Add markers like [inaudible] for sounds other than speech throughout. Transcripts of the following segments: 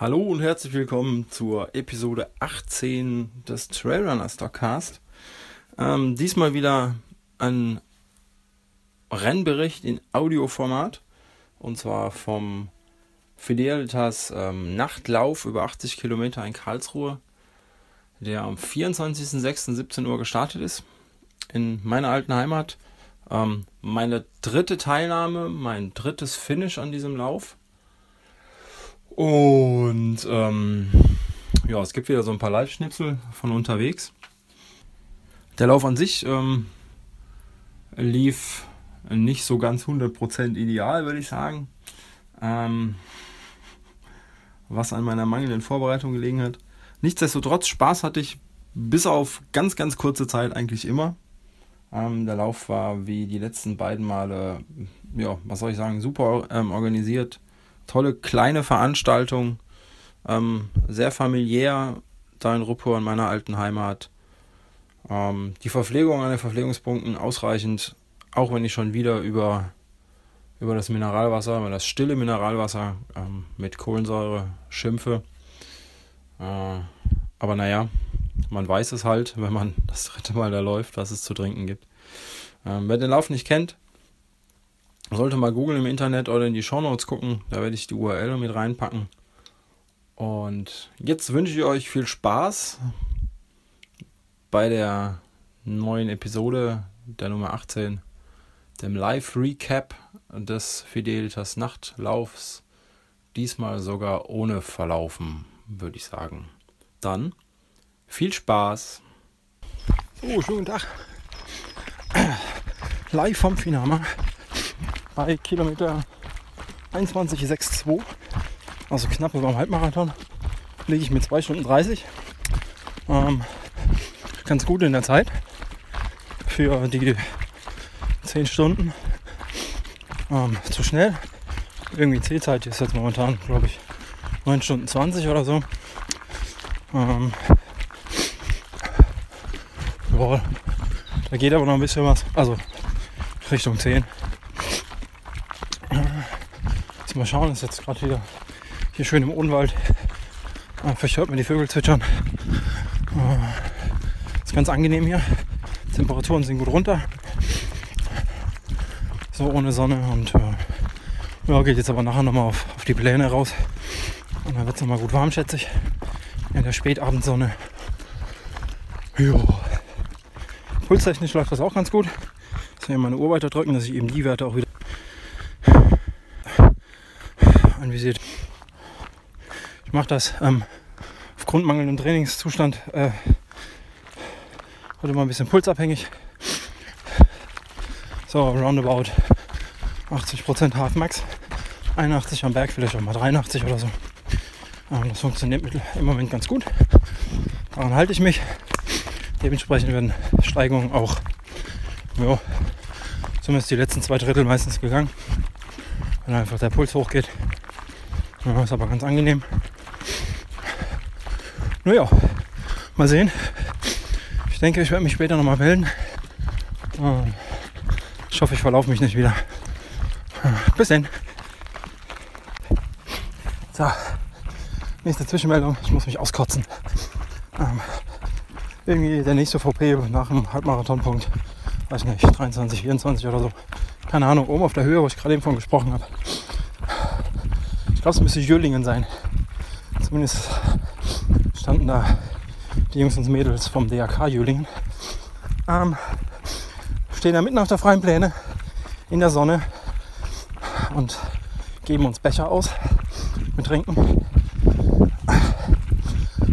Hallo und herzlich willkommen zur Episode 18 des Trailrunner Stockcast. Ähm, diesmal wieder ein Rennbericht in Audioformat und zwar vom Fidelitas ähm, Nachtlauf über 80 Kilometer in Karlsruhe, der am 24.06.17 Uhr gestartet ist in meiner alten Heimat. Ähm, meine dritte Teilnahme, mein drittes Finish an diesem Lauf. Und ähm, ja, es gibt wieder so ein paar Live-Schnipsel von unterwegs. Der Lauf an sich ähm, lief nicht so ganz 100% ideal, würde ich sagen. Ähm, was an meiner mangelnden Vorbereitung gelegen hat. Nichtsdestotrotz, Spaß hatte ich bis auf ganz, ganz kurze Zeit eigentlich immer. Ähm, der Lauf war wie die letzten beiden Male, ja, was soll ich sagen, super ähm, organisiert tolle kleine Veranstaltung, ähm, sehr familiär da in Ruppur in meiner alten Heimat. Ähm, die Verpflegung an den Verpflegungspunkten ausreichend, auch wenn ich schon wieder über, über das Mineralwasser, über das stille Mineralwasser ähm, mit Kohlensäure schimpfe. Äh, aber naja, man weiß es halt, wenn man das dritte Mal da läuft, was es zu trinken gibt. Ähm, wer den Lauf nicht kennt, sollte mal googeln im Internet oder in die Shownotes gucken. Da werde ich die URL mit reinpacken. Und jetzt wünsche ich euch viel Spaß bei der neuen Episode der Nummer 18, dem Live-Recap des Fidelitas Nachtlaufs. Diesmal sogar ohne Verlaufen, würde ich sagen. Dann viel Spaß. So, schönen Tag. Live vom Finama bei Kilometer 21,62, also knapp über dem Halbmarathon, liege ich mit 2 Stunden 30. Ähm, ganz gut in der Zeit für die 10 Stunden. Ähm, zu schnell. Irgendwie C-Zeit ist jetzt momentan, glaube ich, 9 Stunden 20 oder so. Ähm, boah, da geht aber noch ein bisschen was. Also Richtung 10. mal schauen, ist jetzt gerade wieder hier schön im Unwald. Ah, vielleicht hört man die Vögel zwitschern. Ah, ist ganz angenehm hier. Temperaturen sind gut runter. So ohne Sonne und äh, ja, geht jetzt aber nachher nochmal auf, auf die Pläne raus. Und dann wird es nochmal gut warm, schätze ich. In der Spätabendsonne. Jo. Pulstechnisch läuft das auch ganz gut. Ich soll meine Uhr weiter drücken, dass ich eben die Werte auch wieder anvisiert. Ich mache das ähm, aufgrund mangelndem Trainingszustand äh, heute mal ein bisschen pulsabhängig. So, roundabout 80% Half Max, 81 am Berg, vielleicht auch mal 83 oder so. Ähm, das funktioniert im Moment ganz gut. Daran halte ich mich. Dementsprechend werden Steigungen auch, ja, zumindest die letzten zwei Drittel meistens gegangen. Wenn einfach der Puls hochgeht. Ja, ist aber ganz angenehm. Naja, mal sehen. Ich denke, ich werde mich später nochmal melden. Ich hoffe, ich verlaufe mich nicht wieder. Bis dann. So, nächste Zwischenmeldung. Ich muss mich auskotzen. Ähm, irgendwie der nächste VP nach dem Halbmarathonpunkt. Weiß nicht, 23, 24 oder so. Keine Ahnung, oben auf der Höhe, wo ich gerade eben von gesprochen habe. Ich glaube, es müsste Jürlingen sein. Zumindest standen da die Jungs und Mädels vom DRK Jürlingen. Ähm, stehen da mitten auf der freien Pläne in der Sonne und geben uns Becher aus mit Trinken.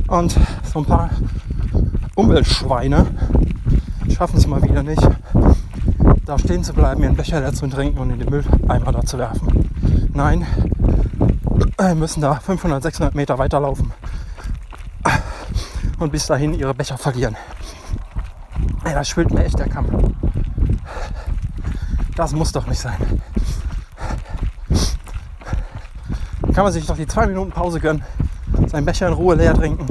Und so ein paar Umweltschweine schaffen es mal wieder nicht, da stehen zu bleiben, ihren Becher leer zu trinken und in den Mülleimer da zu werfen. Nein, wir äh, müssen da 500, 600 Meter weiterlaufen und bis dahin ihre Becher verlieren. Da schwillt mir echt der Kamm. Das muss doch nicht sein. Kann man sich doch die zwei Minuten Pause gönnen, seinen Becher in Ruhe leer trinken,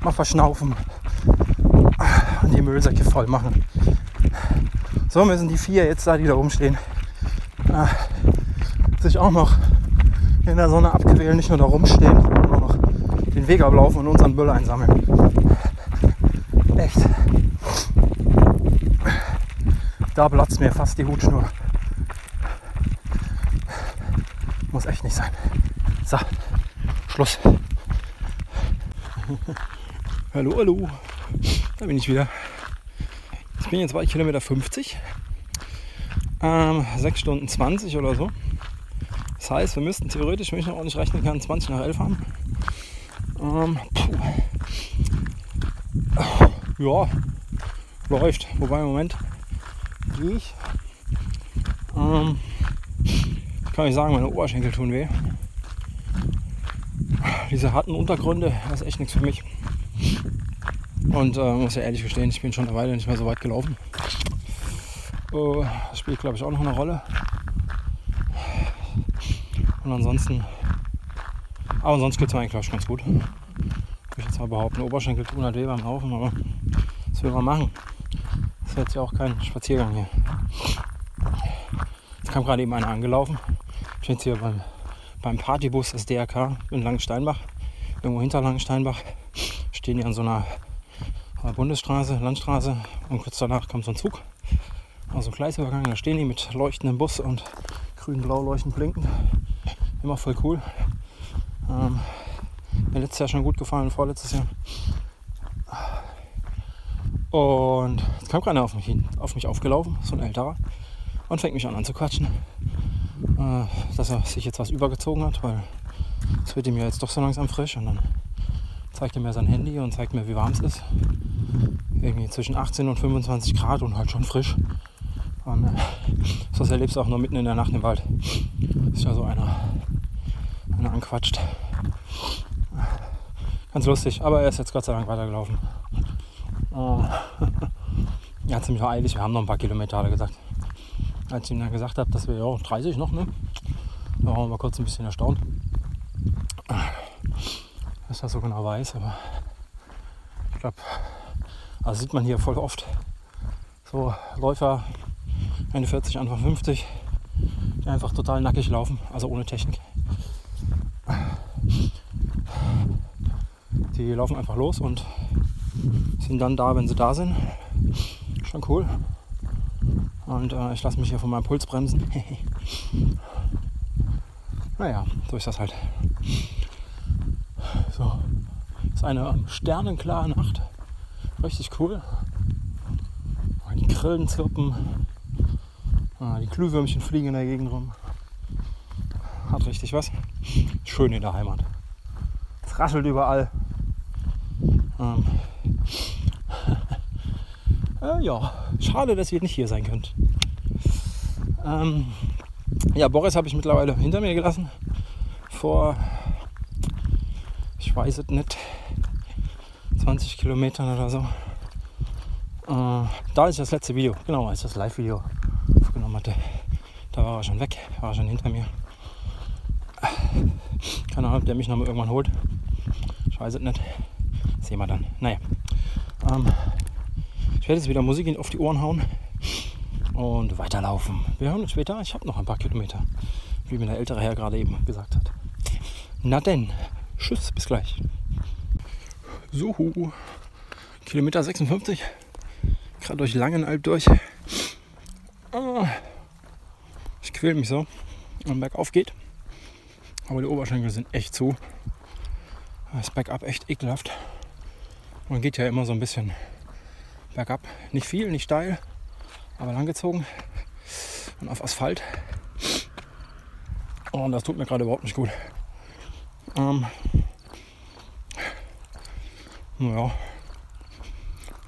mal verschnaufen und die Müllsäcke voll machen. So müssen die vier jetzt da, die da rumstehen, äh, sich auch noch in der Sonne abquälen, nicht nur da rumstehen, sondern auch noch den Weg ablaufen und unseren Müll einsammeln. Echt. Da platzt mir fast die Hutschnur. Muss echt nicht sein. So, Schluss. [laughs] hallo, hallo. Da bin ich wieder. Ich bin jetzt bei Kilometer 50. Ähm, 6 Stunden 20 oder so. Das heißt, wir müssten theoretisch, wenn ich noch ordentlich rechnen kann, 20 nach 11 haben. Ähm, ja, läuft. Wobei im Moment gehe ich. Ähm, kann ich sagen, meine Oberschenkel tun weh. Diese harten Untergründe, das ist echt nichts für mich. Und äh, muss ja ehrlich gestehen, ich bin schon eine Weile nicht mehr so weit gelaufen. Äh, das spielt, glaube ich, auch noch eine Rolle. Und ansonsten, aber sonst geht es mir eigentlich, ich, ganz gut. Ich jetzt mal behaupten, Oberschenkel tun halt weh beim Laufen, aber was will man machen? Das ist jetzt ja auch kein Spaziergang hier. Jetzt kam gerade eben einer angelaufen. Ich bin jetzt hier beim, beim Partybus des DRK in Langensteinbach. Irgendwo hinter Langensteinbach stehen die an so einer Bundesstraße, Landstraße und kurz danach kommt so ein Zug. Also ein Gleisübergang, da stehen die mit leuchtendem Bus und grün-blau leuchtend blinkend. Immer voll cool. Ähm, mir letztes Jahr schon gut gefallen, vorletztes Jahr. Und jetzt kam gerade auf mich, hin, auf mich aufgelaufen, so ein älterer, und fängt mich an anzuquatschen, äh, dass er sich jetzt was übergezogen hat, weil es wird ihm ja jetzt doch so langsam frisch. Und dann zeigt er mir sein Handy und zeigt mir, wie warm es ist. Irgendwie zwischen 18 und 25 Grad und halt schon frisch. Und äh, das erlebst du auch nur mitten in der Nacht im Wald. Ist ja so einer, einer anquatscht. Ganz lustig, aber er ist jetzt Gott sei Dank weitergelaufen. Oh. Er hat ziemlich eilig, wir haben noch ein paar Kilometer, hat er gesagt. Als ich ihm dann gesagt habe, dass wir ja 30 noch, ne? Da waren wir mal kurz ein bisschen erstaunt was er so genau weiß, aber ich glaube, also sieht man hier voll oft so Läufer Ende 40, Anfang 50, die einfach total nackig laufen, also ohne Technik. Die laufen einfach los und sind dann da, wenn sie da sind. Schon cool. Und äh, ich lasse mich hier von meinem Puls bremsen. [laughs] naja, so ist das halt. So, ist eine sternenklare Nacht. Richtig cool. Die Grillen zirpen. Ah, die Glühwürmchen fliegen in der Gegend rum. Hat richtig was. Schön in der Heimat. Es raschelt überall. Ähm. [laughs] äh, ja, schade, dass ihr nicht hier sein könnt. Ähm, ja, Boris habe ich mittlerweile hinter mir gelassen. Vor ich weiß es nicht, 20 Kilometern oder so. Äh, da ist das letzte Video, genau, als das Live-Video hatte. Da war er schon weg, war schon hinter mir. Keine Ahnung, ob der mich noch mal irgendwann holt. Ich weiß es nicht. Sehen wir dann. Naja. Ähm, ich werde jetzt wieder Musik auf die Ohren hauen und weiterlaufen. Wir hören uns später. Ich habe noch ein paar Kilometer, wie mir der ältere Herr gerade eben gesagt hat. Na denn. Tschüss, bis gleich. So, Kilometer 56. Gerade durch Langenalb durch. Ah, ich quäle mich so. Und bergauf geht. Aber die Oberschenkel sind echt zu. Das Bergab echt ekelhaft. Man geht ja immer so ein bisschen bergab. Nicht viel, nicht steil, aber langgezogen. Und auf Asphalt. Und das tut mir gerade überhaupt nicht gut. Ähm, naja,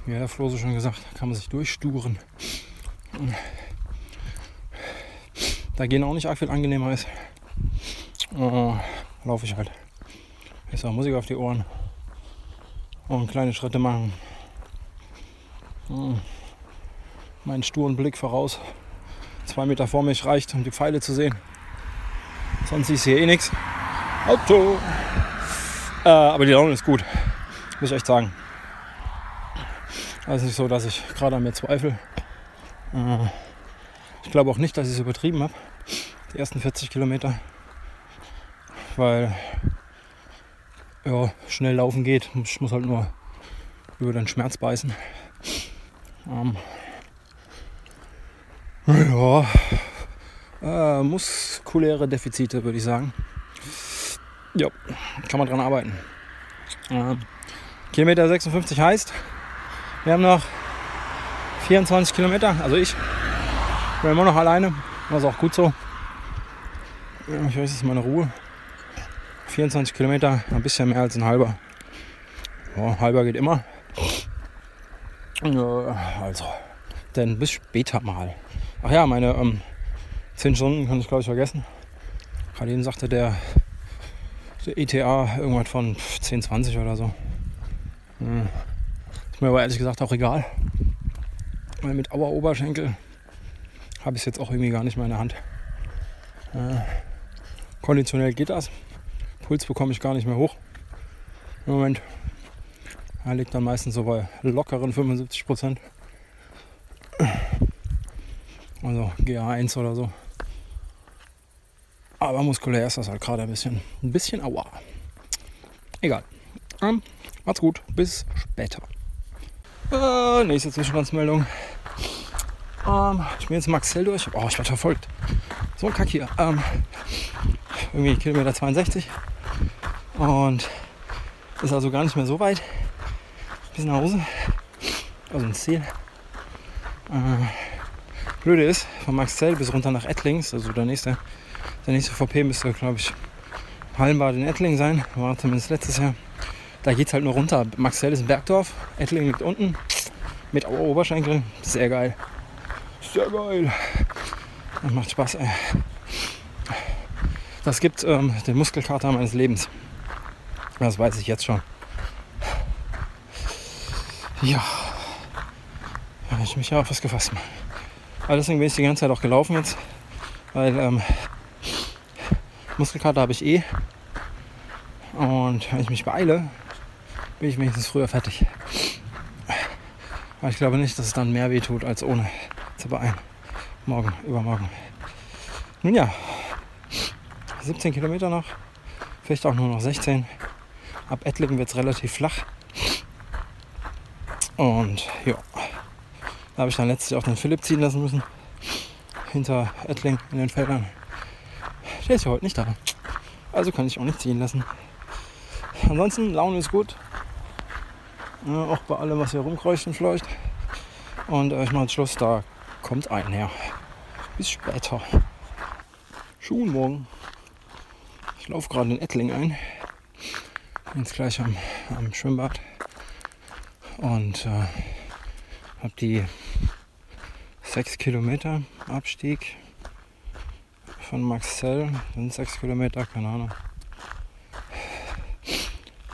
wie der Flo so schon gesagt, kann man sich durchsturen. Da gehen auch nicht arg viel angenehmer ist. Äh, laufe ich halt. Ist auch Musik auf die Ohren. Und kleine Schritte machen. Hm. Meinen sturen Blick voraus. Zwei Meter vor mich reicht, um die Pfeile zu sehen. Sonst ist hier eh nichts. Auto. Äh, aber die Laune ist gut, muss ich echt sagen. Also nicht so, dass ich gerade an mir zweifle. Äh, ich glaube auch nicht, dass ich es übertrieben habe. Die ersten 40 Kilometer. Weil ja, schnell laufen geht. Ich muss halt nur über den Schmerz beißen. Ähm, ja, äh, muskuläre Defizite, würde ich sagen. Ja, kann man dran arbeiten. Ähm, Kilometer 56 heißt, wir haben noch 24 Kilometer, also ich bin immer noch alleine, ist auch gut so. Ich weiß, es ist meine Ruhe. 24 Kilometer, ein bisschen mehr als ein halber. Ja, halber geht immer. Also, denn bis später mal. Ach ja, meine ähm, 10 Stunden kann ich glaube ich vergessen. Gerade eben sagte der, der ETA irgendwas von 10, 20 oder so. Hm. Ist mir aber ehrlich gesagt auch egal. Weil mit Auer Oberschenkel habe ich es jetzt auch irgendwie gar nicht mehr in der Hand. Äh, konditionell geht das. Puls bekomme ich gar nicht mehr hoch. Im Moment. Er liegt dann meistens so bei lockeren 75 Prozent. Also GA1 oder so. Aber muskulär ist das halt gerade ein bisschen, ein bisschen aua. Egal. Ähm, macht's gut. Bis später. Äh, nächste Zwischenstandsmeldung. Ähm, ich bin jetzt Maxell durch. Oh, ich werde verfolgt. So ein Kack hier. Ähm, irgendwie Kilometer 62. Und ist also gar nicht mehr so weit. Bis nach Hause. Also ins Ziel. Äh, Blöde ist, von Maxell bis runter nach Ettlings, also der nächste, der nächste VP müsste, glaube ich, Hallenbad in Ettling sein. War zumindest letztes Jahr. Da geht es halt nur runter. Maxell ist ein Bergdorf, Ettling liegt unten. Mit Oberschenkel. Sehr geil. Sehr geil. Das macht Spaß, ey. Das gibt ähm, den Muskelkater meines Lebens. Das weiß ich jetzt schon. Ja. Habe ich mich ja auf was gefasst. Aber deswegen bin ich die ganze Zeit auch gelaufen jetzt. Weil ähm, Muskelkater habe ich eh. Und wenn ich mich beeile, bin ich wenigstens früher fertig. Aber ich glaube nicht, dass es dann mehr weh tut, als ohne zu beeilen. Morgen, übermorgen. Nun ja, 17 Kilometer noch. Vielleicht auch nur noch 16. Ab Ettlingen wird es relativ flach. Und ja, da habe ich dann letztlich auch den Philipp ziehen lassen müssen. Hinter Ettling in den Feldern. Der ist ja heute nicht da. Also kann ich auch nicht ziehen lassen. Ansonsten, Laune ist gut. Ja, auch bei allem, was hier rumkreucht und fleucht. Und äh, ich mache Schluss, da kommt ein her. Bis später. Schönen Morgen. Ich laufe gerade in Ettling ein. Jetzt gleich am, am Schwimmbad. Und äh, habe die 6 Kilometer Abstieg von Maxell. Sind 6 Kilometer, keine Ahnung.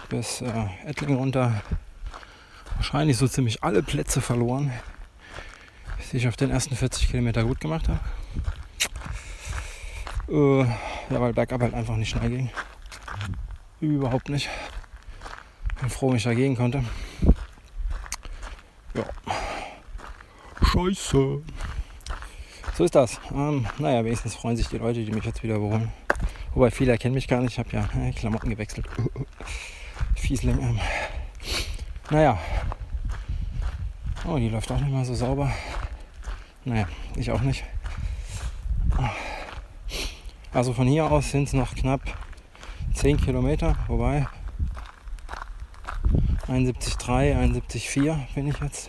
Bis äh, Ettling runter. Wahrscheinlich so ziemlich alle Plätze verloren, die ich auf den ersten 40 Kilometer gut gemacht habe. Äh, ja, weil bergab halt einfach nicht schnell ging. Überhaupt nicht. Bin froh, wenn ich dagegen konnte. Ja. Scheiße. So ist das. Ähm, naja, wenigstens freuen sich die Leute, die mich jetzt wieder überholen. Wobei viele erkennen mich gar nicht. Ich habe ja äh, Klamotten gewechselt. Fiesling. Ähm. Naja. Oh, die läuft auch nicht mal so sauber. Naja, ich auch nicht. Also von hier aus sind es noch knapp 10 Kilometer. Wobei 71,3, 71,4 bin ich jetzt.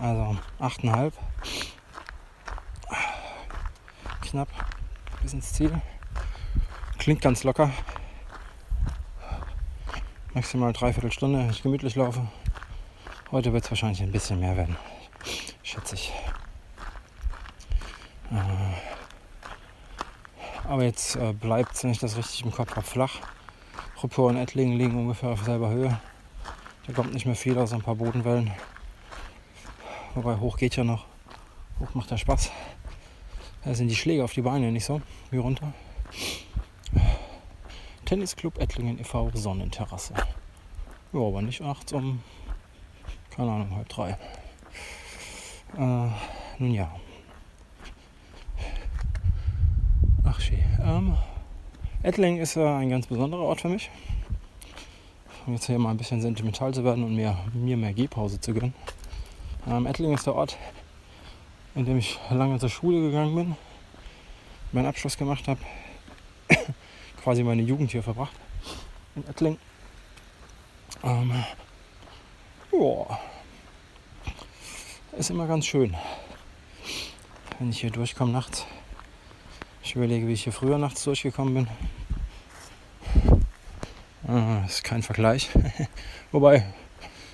Also 8,5. Knapp bis ins Ziel. Klingt ganz locker. Maximal dreiviertel Stunde, wenn ich gemütlich laufe. Heute wird es wahrscheinlich ein bisschen mehr werden. Schätze ich. Aber jetzt äh, bleibt es, wenn ich das richtig im Kopf habe, flach. Ruppur und Ettlingen liegen ungefähr auf selber Höhe. Da kommt nicht mehr viel aus ein paar Bodenwellen. Wobei hoch geht ja noch. Hoch macht ja Spaß. Da sind die Schläge auf die Beine nicht so wie runter. Tennisclub Ettlingen e.V. Sonnenterrasse. Ja, aber nicht nachts um, keine Ahnung, halb drei. Äh, nun ja. Ach schön. Ähm, Ettling ist äh, ein ganz besonderer Ort für mich. Um jetzt hier mal ein bisschen sentimental zu werden und mir, mir mehr Gehpause zu gönnen. Ähm, Ettling ist der Ort, in dem ich lange zur Schule gegangen bin, meinen Abschluss gemacht habe, [coughs] quasi meine Jugend hier verbracht in Ettling. Ähm, ja, ist immer ganz schön, wenn ich hier durchkomme nachts. Ich überlege, wie ich hier früher nachts durchgekommen bin. Ah, ist kein Vergleich. [laughs] Wobei,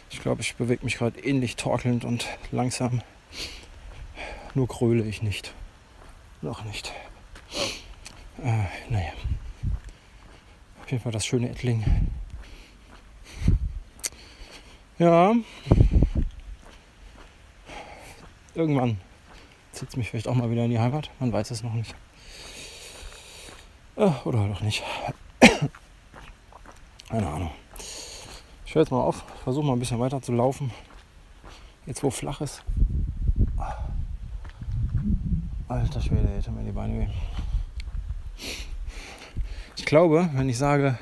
ich glaube, ich bewege mich gerade ähnlich torkelnd und langsam. Nur kröle ich nicht. Noch nicht. Äh, naja. Auf jeden Fall das schöne Ettling. Ja. Irgendwann zieht es mich vielleicht auch mal wieder in die Heimat. Man weiß es noch nicht. Äh, oder halt auch nicht. [coughs] Keine Ahnung. Ich höre jetzt mal auf. Versuche mal ein bisschen weiter zu laufen. Jetzt wo flach ist. Alter Schwede, jetzt mir die Beine weh. Ich glaube, wenn ich sage,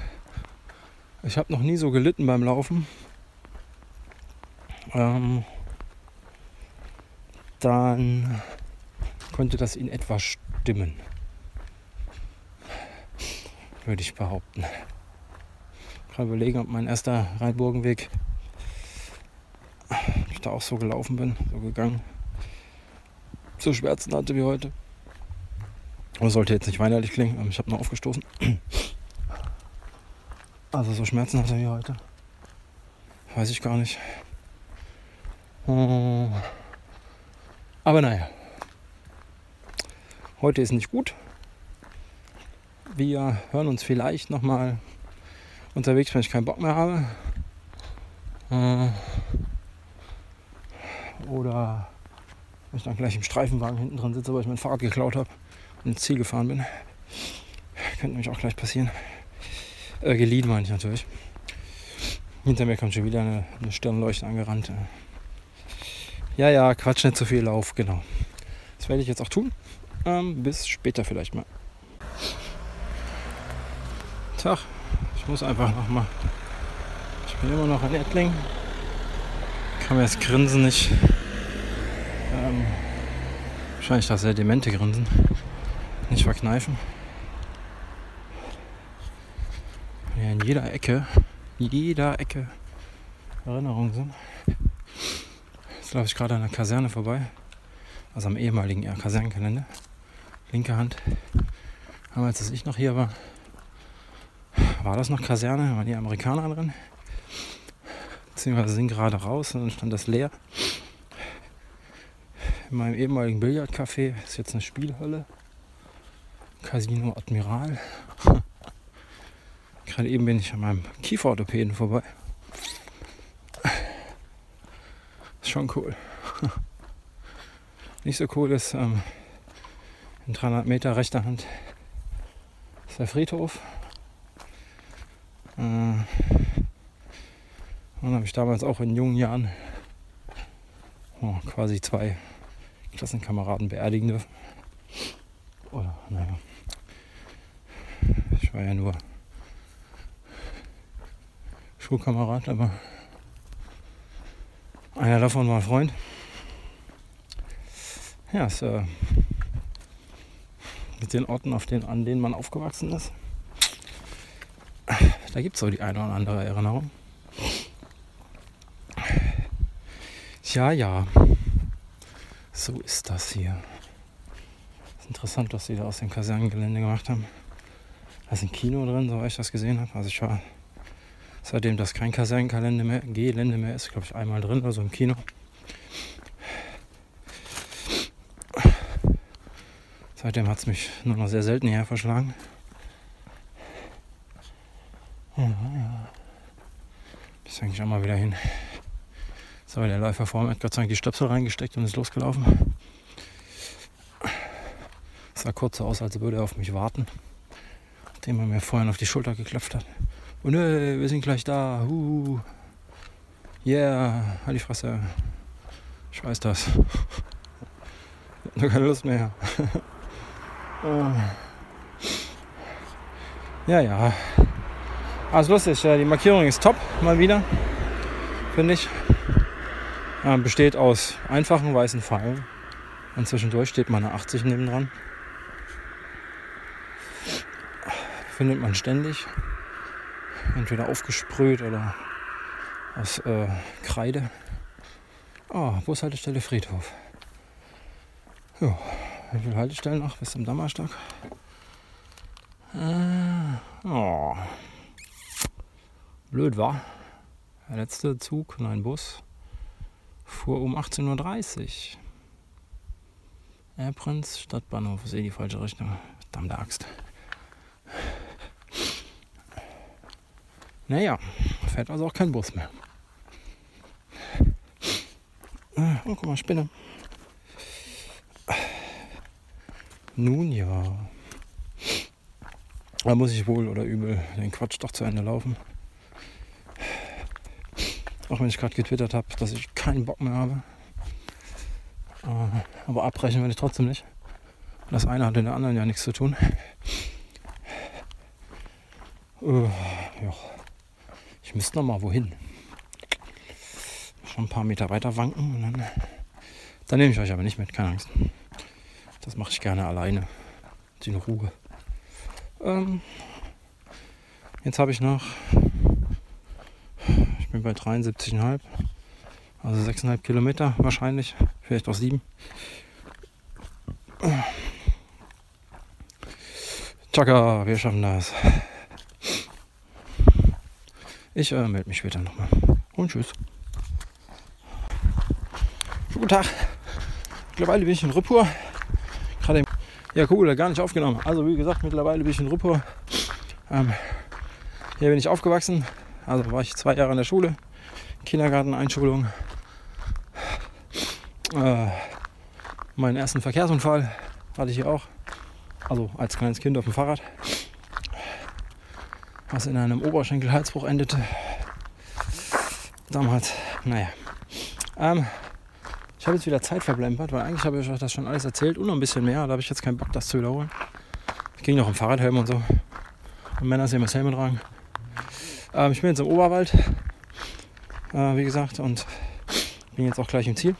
ich habe noch nie so gelitten beim Laufen, ähm, dann könnte das in etwa stimmen würde ich behaupten. Gerade überlegen, ob mein erster Rheinburgenweg, ich da auch so gelaufen bin, so gegangen, so Schmerzen hatte wie heute. Aber sollte jetzt nicht weinerlich klingen, ich habe noch aufgestoßen. Also so Schmerzen hatte wie heute. Weiß ich gar nicht. Aber naja. Heute ist nicht gut. Wir hören uns vielleicht nochmal unterwegs, wenn ich keinen Bock mehr habe. Äh, oder wenn ich dann gleich im Streifenwagen hinten drin sitze, weil ich mein Fahrrad geklaut habe und ins Ziel gefahren bin. Könnte nämlich auch gleich passieren. Äh, geliehen meine ich natürlich. Hinter mir kommt schon wieder eine, eine Stirnleuchte angerannt. Ja, ja, Quatsch, nicht zu viel Lauf, genau. Das werde ich jetzt auch tun. Ähm, bis später vielleicht mal. Tag. Ich muss einfach noch mal. Ich bin immer noch in Ettling. Kann mir das Grinsen nicht. Ähm, wahrscheinlich das sehr demente Grinsen. Nicht verkneifen. Ja, in jeder Ecke, jeder Ecke Erinnerungen sind. Jetzt laufe ich gerade an der Kaserne vorbei. Also am ehemaligen ja, Kasernengelände. Linke Hand. Damals, als ich noch hier war, war das noch Kaserne, waren die Amerikaner drin. Beziehungsweise sind gerade raus und dann stand das leer. In meinem ehemaligen Billardcafé ist jetzt eine Spielhölle. Casino Admiral. [laughs] Gerade eben bin ich an meinem Kieferorthopäden vorbei. Ist schon cool. [laughs] Nicht so cool ist ähm, in 300 Meter rechter Hand ist der Friedhof. Äh, und habe ich damals auch in jungen Jahren oh, quasi zwei Klassenkameraden beerdigen dürfen. Oder, naja. Ich war ja nur Schulkamerad, aber einer davon war ein Freund. Ja, es, äh, mit den Orten, auf den, an denen man aufgewachsen ist, da gibt es so die eine oder andere Erinnerung. Ja, ja. So ist das hier. Ist interessant, was sie da aus dem Kasernengelände gemacht haben. Da ist ein Kino drin, soweit ich das gesehen habe. Also ich war seitdem das kein Kasernengelände mehr, Gelände mehr ist, glaube ich, einmal drin, also im Kino. Seitdem hat es mich nur noch sehr selten hierher verschlagen. Ja, ja. Bis eigentlich auch mal wieder hin. So, der Läufer vor mir hat Gott sei Dank die Stöpsel reingesteckt und ist losgelaufen. Es sah kurz so aus, als würde er auf mich warten. Nachdem er mir vorhin auf die Schulter geklopft hat. Und hey, wir sind gleich da. Uh. Yeah, halt die Fresse. Ich weiß das. Ich hab keine Lust mehr. [laughs] Ja, ja. Also lustig, die Markierung ist top, mal wieder, finde ich. besteht aus einfachen weißen Pfeilen. Und zwischendurch steht mal eine 80 nebendran. Findet man ständig. Entweder aufgesprüht oder aus äh, Kreide. Oh, Bushaltestelle Friedhof. Ja, wie viele Haltestellen noch bis zum Dammerstock? Äh, oh. Blöd war. Der letzte Zug, nein Bus, fuhr um 18.30 Uhr. Erprenz, Stadtbahnhof, ist eh die falsche Richtung. Verdammte Axt. Naja, fährt also auch kein Bus mehr. Oh, guck mal, Spinne. Nun ja. Da muss ich wohl oder übel den Quatsch doch zu Ende laufen. Auch wenn ich gerade getwittert habe, dass ich keinen Bock mehr habe. Äh, aber abbrechen will ich trotzdem nicht. Das eine hat in der anderen ja nichts zu tun. Ja. Ich müsste noch mal wohin. Schon ein paar Meter weiter wanken und dann, dann nehme ich euch aber nicht mit, keine Angst. Das mache ich gerne alleine. In Ruhe. Ähm, jetzt habe ich noch. Bin bei 73,5. Also 6,5 Kilometer wahrscheinlich. Vielleicht auch 7. Chaka, wir schaffen das. Ich äh, melde mich später nochmal. Und tschüss. Guten Tag. Mittlerweile bin ich in Rippur. Gerade ja cool, gar nicht aufgenommen. Also wie gesagt, mittlerweile bin ich in Rippur. Ähm, hier bin ich aufgewachsen. Also war ich zwei Jahre in der Schule. Kindergarten, Einschulung. Äh, meinen ersten Verkehrsunfall hatte ich hier auch. Also als kleines Kind auf dem Fahrrad. Was in einem Oberschenkelhalsbruch endete. Damals, naja. Ähm, ich habe jetzt wieder Zeit verblempert, weil eigentlich habe ich euch das schon alles erzählt und noch ein bisschen mehr. Da habe ich jetzt keinen Bock, das zu wiederholen. Ich ging noch im Fahrradhelm und so. Und Männer sehen das Helm tragen. Ähm, ich bin jetzt im Oberwald, äh, wie gesagt, und bin jetzt auch gleich im Ziel.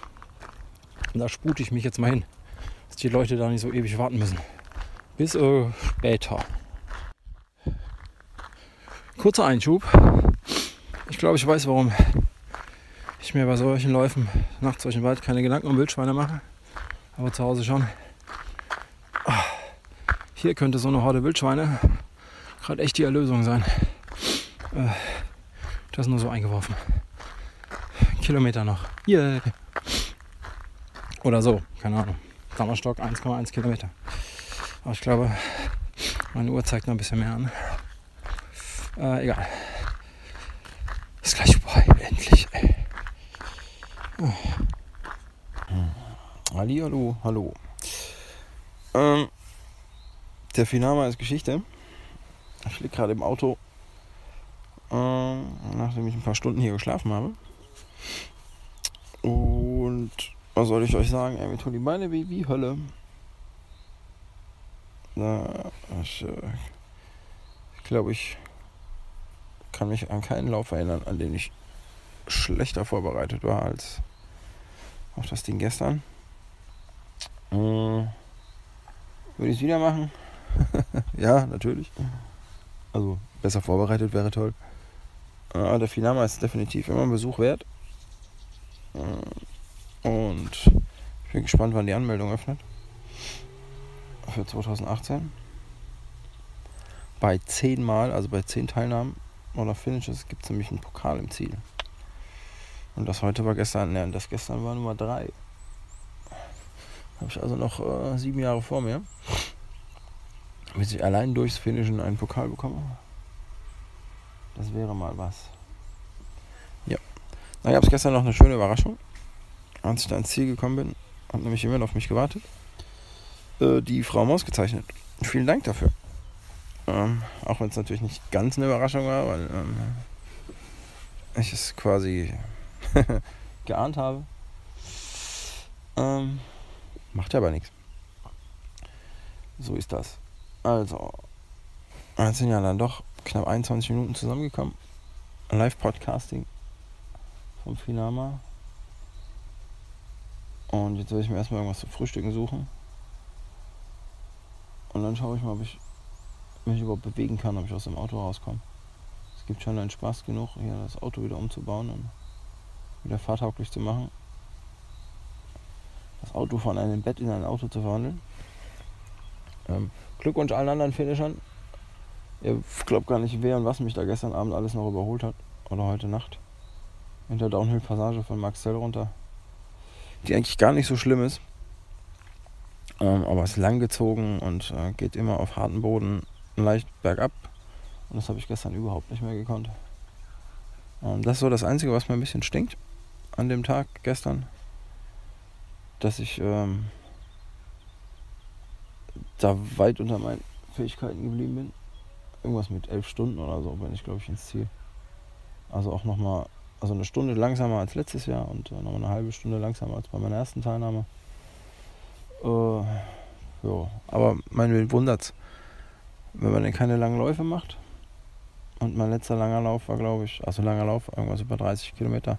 Und da spute ich mich jetzt mal hin, dass die Leute da nicht so ewig warten müssen. Bis äh, später. Kurzer Einschub. Ich glaube, ich weiß, warum ich mir bei solchen Läufen nachts durch den Wald keine Gedanken um Wildschweine mache. Aber zu Hause schon. Ah, hier könnte so eine Horde Wildschweine gerade echt die Erlösung sein. Äh, das nur so eingeworfen. Kilometer noch. Yeah. Oder so, keine Ahnung. Dammerstock 1,1 Kilometer. Aber ich glaube, meine Uhr zeigt noch ein bisschen mehr an. Äh, egal. Ist gleich vorbei, endlich. Ey. Ali, hallo, hallo. Ähm, der Finama ist Geschichte. Ich liege gerade im Auto, ähm, nachdem ich ein paar Stunden hier geschlafen habe. Und was soll ich euch sagen? Ey, mir tun die Beine wie, wie Hölle. Na, ich, äh, ich glaube, ich kann mich an keinen Lauf erinnern, an den ich schlechter vorbereitet war als auf das Ding gestern. Äh, würde ich es wieder machen? [laughs] ja, natürlich. Also besser vorbereitet wäre toll. Aber der Finama ist definitiv immer ein Besuch wert. Äh, und ich bin gespannt, wann die Anmeldung öffnet. Für 2018. Bei 10 Mal, also bei 10 Teilnahmen oder Finishes, gibt es nämlich einen Pokal im Ziel. Und das heute war gestern, ne, das gestern war Nummer 3. Habe ich also noch äh, sieben Jahre vor mir. Bis ich allein durchs Finishen einen Pokal bekomme. Das wäre mal was. Ja. Da gab es gestern noch eine schöne Überraschung als ich da ins Ziel gekommen bin, hat nämlich jemand auf mich gewartet. Äh, die Frau Maus gezeichnet. Vielen Dank dafür. Ähm, auch wenn es natürlich nicht ganz eine Überraschung war, weil ähm, ich es quasi [laughs] geahnt habe. Ähm, macht ja aber nichts. So ist das. Also, jetzt sind ja dann doch knapp 21 Minuten zusammengekommen. Live-Podcasting vom Finama. Und jetzt werde ich mir erstmal irgendwas zu frühstücken suchen. Und dann schaue ich mal, ob ich mich überhaupt bewegen kann, ob ich aus dem Auto rauskomme. Es gibt schon einen Spaß genug, hier das Auto wieder umzubauen und wieder fahrtauglich zu machen. Das Auto von einem Bett in ein Auto zu verwandeln. Ähm, Glückwunsch allen anderen Finishern. Ihr glaubt gar nicht, wer und was mich da gestern Abend alles noch überholt hat. Oder heute Nacht. In der Downhill-Passage von Max Zell runter. Die eigentlich gar nicht so schlimm ist. Ähm, aber ist langgezogen und äh, geht immer auf harten Boden leicht bergab. Und das habe ich gestern überhaupt nicht mehr gekonnt. Ähm, das ist so das Einzige, was mir ein bisschen stinkt an dem Tag gestern. Dass ich ähm, da weit unter meinen Fähigkeiten geblieben bin. Irgendwas mit elf Stunden oder so bin ich, glaube ich, ins Ziel. Also auch nochmal, also eine Stunde langsamer als letztes Jahr und äh, nochmal eine halbe Stunde langsamer als bei meiner ersten Teilnahme. Äh, ja, aber mein wundert's, wenn man denn keine langen Läufe macht. Und mein letzter langer Lauf war, glaube ich, also langer Lauf, irgendwas über 30 Kilometer,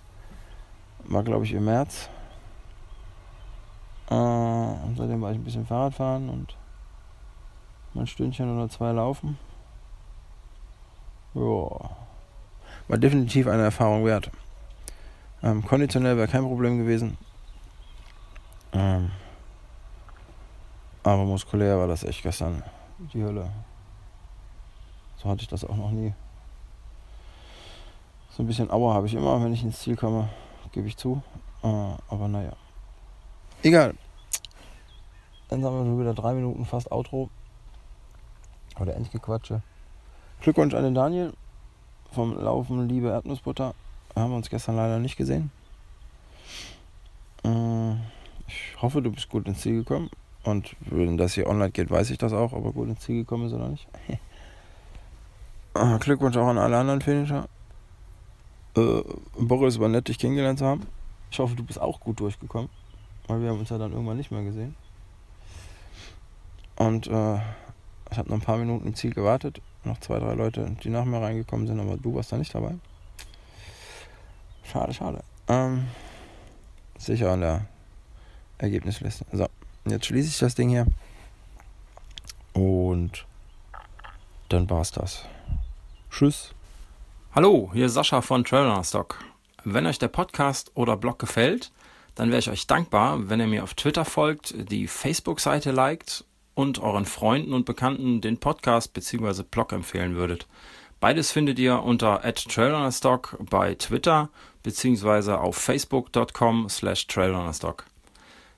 war, glaube ich, im März. Äh, und seitdem war ich ein bisschen Fahrrad fahren und ein Stündchen oder zwei laufen. Ja. War definitiv eine Erfahrung wert. Ähm, konditionell wäre kein Problem gewesen. Ähm, aber muskulär war das echt gestern die Hölle. So hatte ich das auch noch nie. So ein bisschen Aua habe ich immer, wenn ich ins Ziel komme, gebe ich zu. Äh, aber naja. Egal. Dann haben wir schon wieder drei Minuten fast Outro. Oder Endgequatsche. Glückwunsch an den Daniel vom Laufen Liebe Erdnussbutter. Haben wir uns gestern leider nicht gesehen. Äh, ich hoffe, du bist gut ins Ziel gekommen. Und wenn das hier online geht, weiß ich das auch, ob er gut ins Ziel gekommen ist oder nicht. [laughs] Ah, Glückwunsch auch an alle anderen Finisher. Äh, Boris war nett, dich kennengelernt zu haben. Ich hoffe, du bist auch gut durchgekommen. Weil wir haben uns ja dann irgendwann nicht mehr gesehen. Und äh, ich habe noch ein paar Minuten im Ziel gewartet. Noch zwei, drei Leute, die nach mir reingekommen sind, aber du warst da nicht dabei. Schade, schade. Ähm, sicher an der Ergebnisliste. So. Jetzt schließe ich das Ding hier. Und dann war's das. Tschüss. Hallo, hier ist Sascha von Traveler Stock. Wenn euch der Podcast oder Blog gefällt, dann wäre ich euch dankbar, wenn ihr mir auf Twitter folgt, die Facebook-Seite liked und euren Freunden und Bekannten den Podcast bzw. Blog empfehlen würdet. Beides findet ihr unter @trailrunnerstock bei Twitter bzw. auf facebook.com slash trailrunnerstock.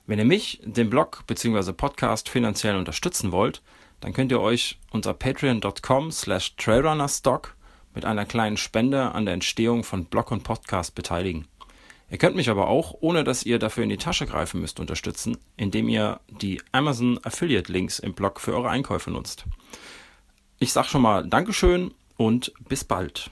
Wenn ihr mich, den Blog bzw. Podcast finanziell unterstützen wollt, dann könnt ihr euch unter patreon.com slash trailrunnerstock mit einer kleinen Spende an der Entstehung von Blog und Podcast beteiligen. Ihr könnt mich aber auch, ohne dass ihr dafür in die Tasche greifen müsst, unterstützen, indem ihr die Amazon Affiliate Links im Blog für eure Einkäufe nutzt. Ich sage schon mal Dankeschön und bis bald.